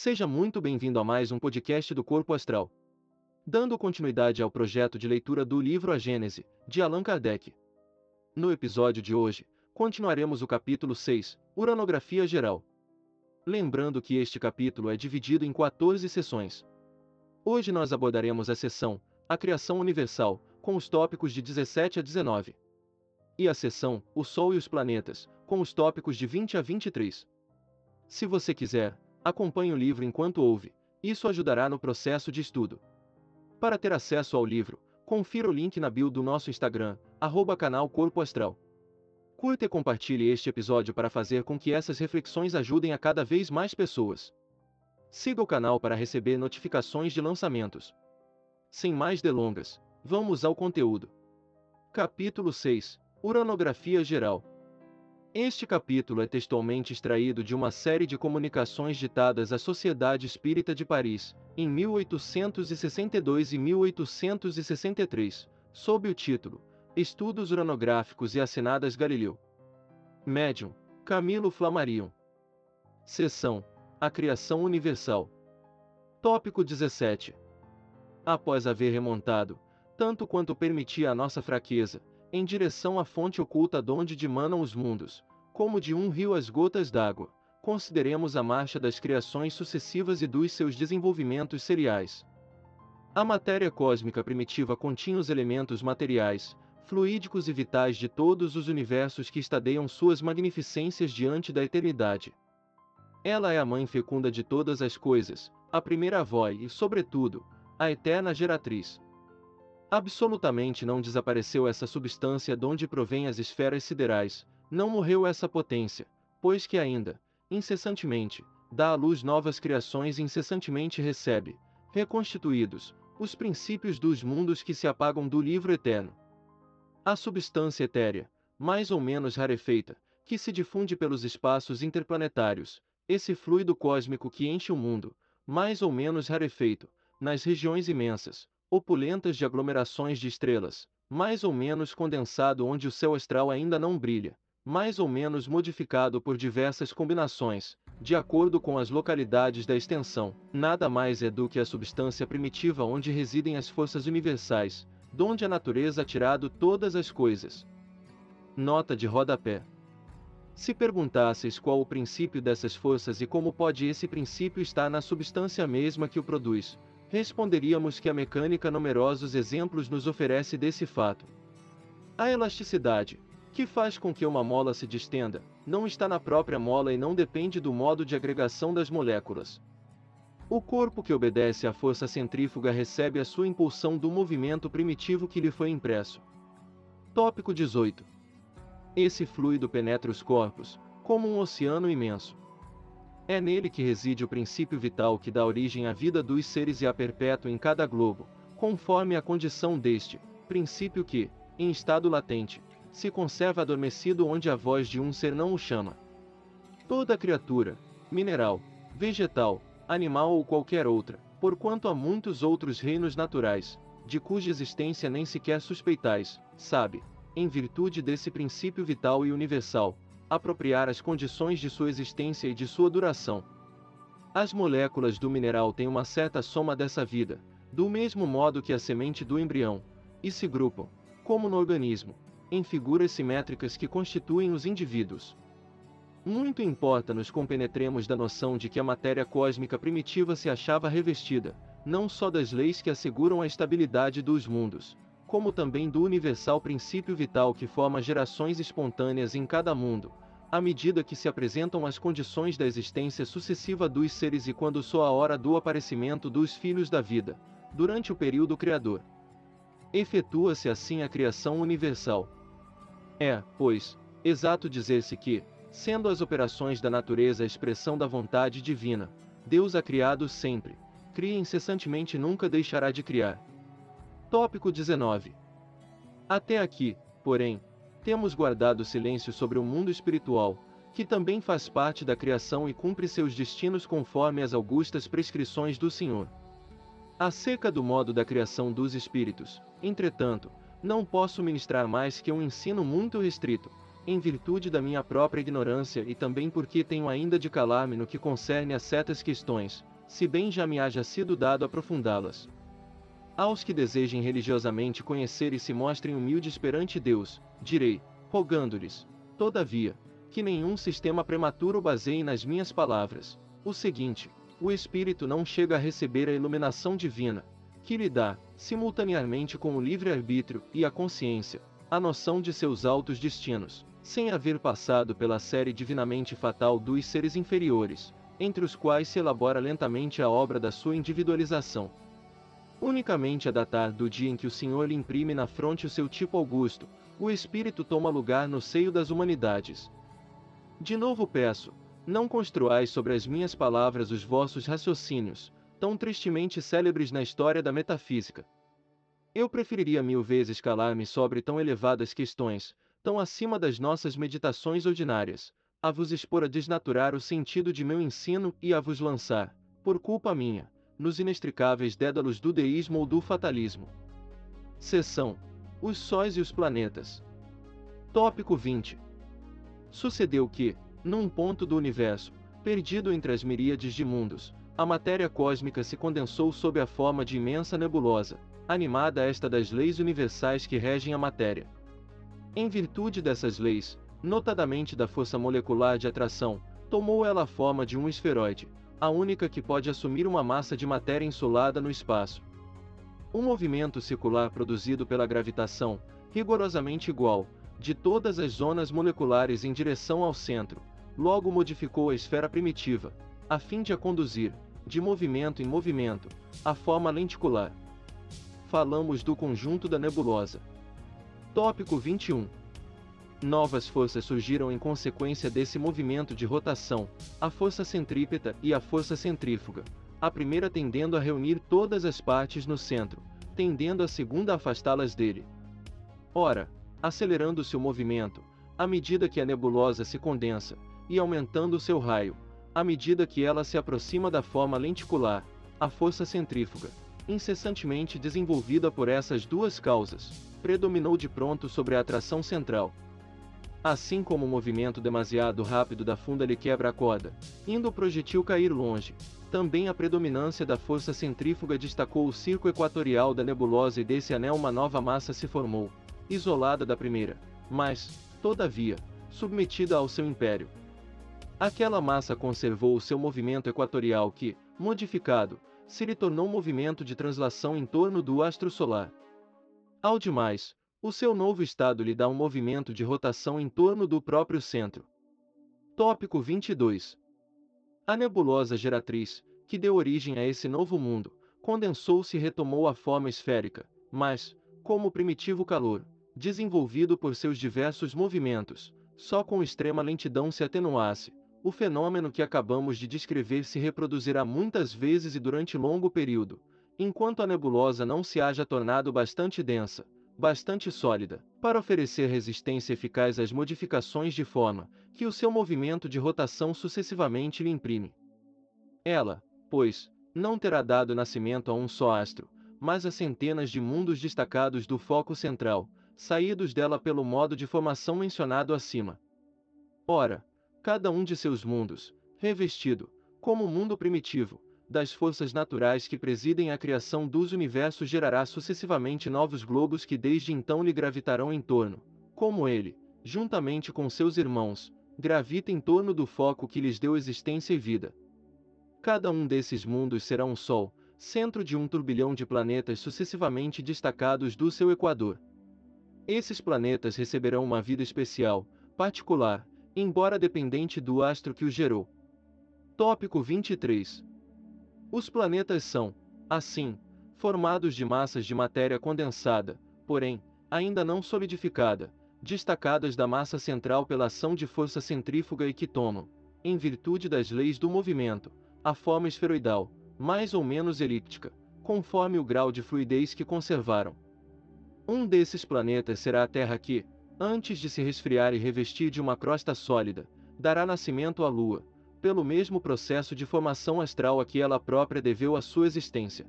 Seja muito bem-vindo a mais um podcast do Corpo Astral. Dando continuidade ao projeto de leitura do livro A Gênese, de Allan Kardec. No episódio de hoje, continuaremos o capítulo 6, Uranografia Geral. Lembrando que este capítulo é dividido em 14 sessões. Hoje nós abordaremos a sessão A Criação Universal, com os tópicos de 17 a 19. E a sessão O Sol e os Planetas, com os tópicos de 20 a 23. Se você quiser, acompanhe o livro enquanto ouve, isso ajudará no processo de estudo. Para ter acesso ao livro, confira o link na bio do nosso Instagram, arroba canal Corpo Astral. Curta e compartilhe este episódio para fazer com que essas reflexões ajudem a cada vez mais pessoas. Siga o canal para receber notificações de lançamentos. Sem mais delongas, vamos ao conteúdo. Capítulo 6 Uranografia Geral este capítulo é textualmente extraído de uma série de comunicações ditadas à Sociedade Espírita de Paris, em 1862 e 1863, sob o título Estudos Uranográficos e Assinadas Galileu. Médium, Camilo Flammarion. Seção A Criação Universal. Tópico 17. Após haver remontado, tanto quanto permitia a nossa fraqueza, em direção à fonte oculta donde dimanam os mundos, como de um rio as gotas d'água, consideremos a marcha das criações sucessivas e dos seus desenvolvimentos seriais. A matéria cósmica primitiva continha os elementos materiais, fluídicos e vitais de todos os universos que estadeiam suas magnificências diante da eternidade. Ela é a mãe fecunda de todas as coisas, a primeira avó e, sobretudo, a eterna geratriz. Absolutamente não desapareceu essa substância donde provém as esferas siderais, não morreu essa potência, pois que ainda, incessantemente, dá à luz novas criações e incessantemente recebe, reconstituídos, os princípios dos mundos que se apagam do livro eterno. A substância etérea, mais ou menos rarefeita, que se difunde pelos espaços interplanetários, esse fluido cósmico que enche o mundo, mais ou menos rarefeito, nas regiões imensas, opulentas de aglomerações de estrelas, mais ou menos condensado onde o céu astral ainda não brilha, mais ou menos modificado por diversas combinações, de acordo com as localidades da extensão, nada mais é do que a substância primitiva onde residem as forças universais, donde a natureza ha tirado todas as coisas. Nota de rodapé. Se perguntasseis qual o princípio dessas forças e como pode esse princípio estar na substância mesma que o produz, responderíamos que a mecânica numerosos exemplos nos oferece desse fato. A elasticidade, que faz com que uma mola se distenda, não está na própria mola e não depende do modo de agregação das moléculas. O corpo que obedece à força centrífuga recebe a sua impulsão do movimento primitivo que lhe foi impresso. Tópico 18. Esse fluido penetra os corpos, como um oceano imenso. É nele que reside o princípio vital que dá origem à vida dos seres e a perpétua em cada globo, conforme a condição deste, princípio que, em estado latente, se conserva adormecido onde a voz de um ser não o chama. Toda criatura, mineral, vegetal, animal ou qualquer outra, porquanto há muitos outros reinos naturais, de cuja existência nem sequer suspeitais, sabe, em virtude desse princípio vital e universal, apropriar as condições de sua existência e de sua duração. As moléculas do mineral têm uma certa soma dessa vida, do mesmo modo que a semente do embrião, e se grupam, como no organismo, em figuras simétricas que constituem os indivíduos. Muito importa nos compenetremos da noção de que a matéria cósmica primitiva se achava revestida, não só das leis que asseguram a estabilidade dos mundos, como também do universal princípio vital que forma gerações espontâneas em cada mundo, à medida que se apresentam as condições da existência sucessiva dos seres e quando soa a hora do aparecimento dos filhos da vida, durante o período criador. Efetua-se assim a criação universal. É, pois, exato dizer-se que, sendo as operações da natureza a expressão da vontade divina, Deus a criado sempre, cria incessantemente e nunca deixará de criar. Tópico 19. Até aqui, porém, temos guardado silêncio sobre o mundo espiritual, que também faz parte da criação e cumpre seus destinos conforme as augustas prescrições do Senhor. Acerca do modo da criação dos espíritos, entretanto, não posso ministrar mais que um ensino muito restrito, em virtude da minha própria ignorância e também porque tenho ainda de calar-me no que concerne a certas questões, se bem já me haja sido dado aprofundá-las. Aos que desejem religiosamente conhecer e se mostrem humildes perante Deus, direi, rogando-lhes, todavia, que nenhum sistema prematuro baseie nas minhas palavras, o seguinte: o espírito não chega a receber a iluminação divina, que lhe dá, simultaneamente com o livre-arbítrio e a consciência, a noção de seus altos destinos, sem haver passado pela série divinamente fatal dos seres inferiores, entre os quais se elabora lentamente a obra da sua individualização. Unicamente a datar do dia em que o Senhor lhe imprime na fronte o seu tipo augusto, o espírito toma lugar no seio das humanidades. De novo peço, não construais sobre as minhas palavras os vossos raciocínios, tão tristemente célebres na história da metafísica. Eu preferiria mil vezes calar-me sobre tão elevadas questões, tão acima das nossas meditações ordinárias, a vos expor a desnaturar o sentido de meu ensino e a vos lançar, por culpa minha, nos inextricáveis dédalos do deísmo ou do fatalismo. Seção: Os sóis e os planetas. Tópico 20. Sucedeu que, num ponto do universo, perdido entre as miríades de mundos, a matéria cósmica se condensou sob a forma de imensa nebulosa, animada esta das leis universais que regem a matéria. Em virtude dessas leis, notadamente da força molecular de atração, tomou ela a forma de um esferoide, a única que pode assumir uma massa de matéria insolada no espaço. Um movimento circular produzido pela gravitação, rigorosamente igual, de todas as zonas moleculares em direção ao centro, logo modificou a esfera primitiva, a fim de a conduzir, de movimento em movimento, a forma lenticular. Falamos do conjunto da nebulosa. Tópico 21. Novas forças surgiram em consequência desse movimento de rotação, a força centrípeta e a força centrífuga, a primeira tendendo a reunir todas as partes no centro, tendendo a segunda a afastá-las dele. Ora, acelerando-se o movimento, à medida que a nebulosa se condensa, e aumentando seu raio, à medida que ela se aproxima da forma lenticular, a força centrífuga, incessantemente desenvolvida por essas duas causas, predominou de pronto sobre a atração central. Assim como o movimento demasiado rápido da funda lhe quebra a corda, indo o projetil cair longe, também a predominância da força centrífuga destacou o circo equatorial da nebulosa e desse anel uma nova massa se formou, isolada da primeira, mas, todavia, submetida ao seu império, Aquela massa conservou o seu movimento equatorial que, modificado, se lhe tornou um movimento de translação em torno do astro solar. Ao demais, o seu novo estado lhe dá um movimento de rotação em torno do próprio centro. Tópico 22. A nebulosa geratriz, que deu origem a esse novo mundo, condensou-se e retomou a forma esférica, mas, como primitivo calor, desenvolvido por seus diversos movimentos, só com extrema lentidão se atenuasse, o fenômeno que acabamos de descrever se reproduzirá muitas vezes e durante longo período, enquanto a nebulosa não se haja tornado bastante densa, bastante sólida, para oferecer resistência eficaz às modificações de forma que o seu movimento de rotação sucessivamente lhe imprime. Ela, pois, não terá dado nascimento a um só astro, mas a centenas de mundos destacados do foco central, saídos dela pelo modo de formação mencionado acima. Ora, cada um de seus mundos, revestido, como o mundo primitivo, das forças naturais que presidem a criação dos universos gerará sucessivamente novos globos que desde então lhe gravitarão em torno, como ele, juntamente com seus irmãos, gravita em torno do foco que lhes deu existência e vida. Cada um desses mundos será um Sol, centro de um turbilhão de planetas sucessivamente destacados do seu equador. Esses planetas receberão uma vida especial, particular, embora dependente do astro que o gerou. Tópico 23. Os planetas são, assim, formados de massas de matéria condensada, porém, ainda não solidificada, destacadas da massa central pela ação de força centrífuga e que tomam, em virtude das leis do movimento, a forma esferoidal, mais ou menos elíptica, conforme o grau de fluidez que conservaram. Um desses planetas será a Terra que, antes de se resfriar e revestir de uma crosta sólida, dará nascimento à Lua, pelo mesmo processo de formação astral a que ela própria deveu a sua existência.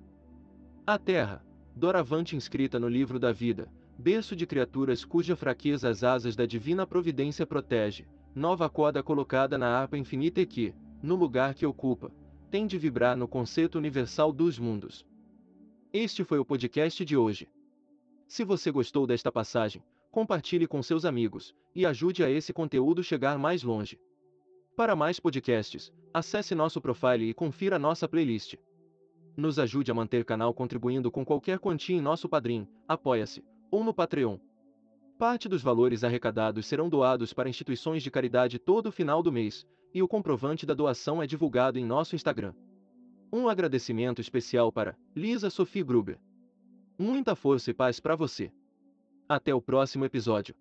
A Terra, doravante inscrita no livro da vida, berço de criaturas cuja fraqueza as asas da divina providência protege, nova corda colocada na harpa infinita e que, no lugar que ocupa, tem de vibrar no conceito universal dos mundos. Este foi o podcast de hoje. Se você gostou desta passagem, compartilhe com seus amigos e ajude a esse conteúdo chegar mais longe. Para mais podcasts, acesse nosso profile e confira nossa playlist. Nos ajude a manter canal contribuindo com qualquer quantia em nosso Padrim, Apoia-se ou no Patreon. Parte dos valores arrecadados serão doados para instituições de caridade todo final do mês, e o comprovante da doação é divulgado em nosso Instagram. Um agradecimento especial para Lisa Sophie Gruber. Muita força e paz para você. Até o próximo episódio.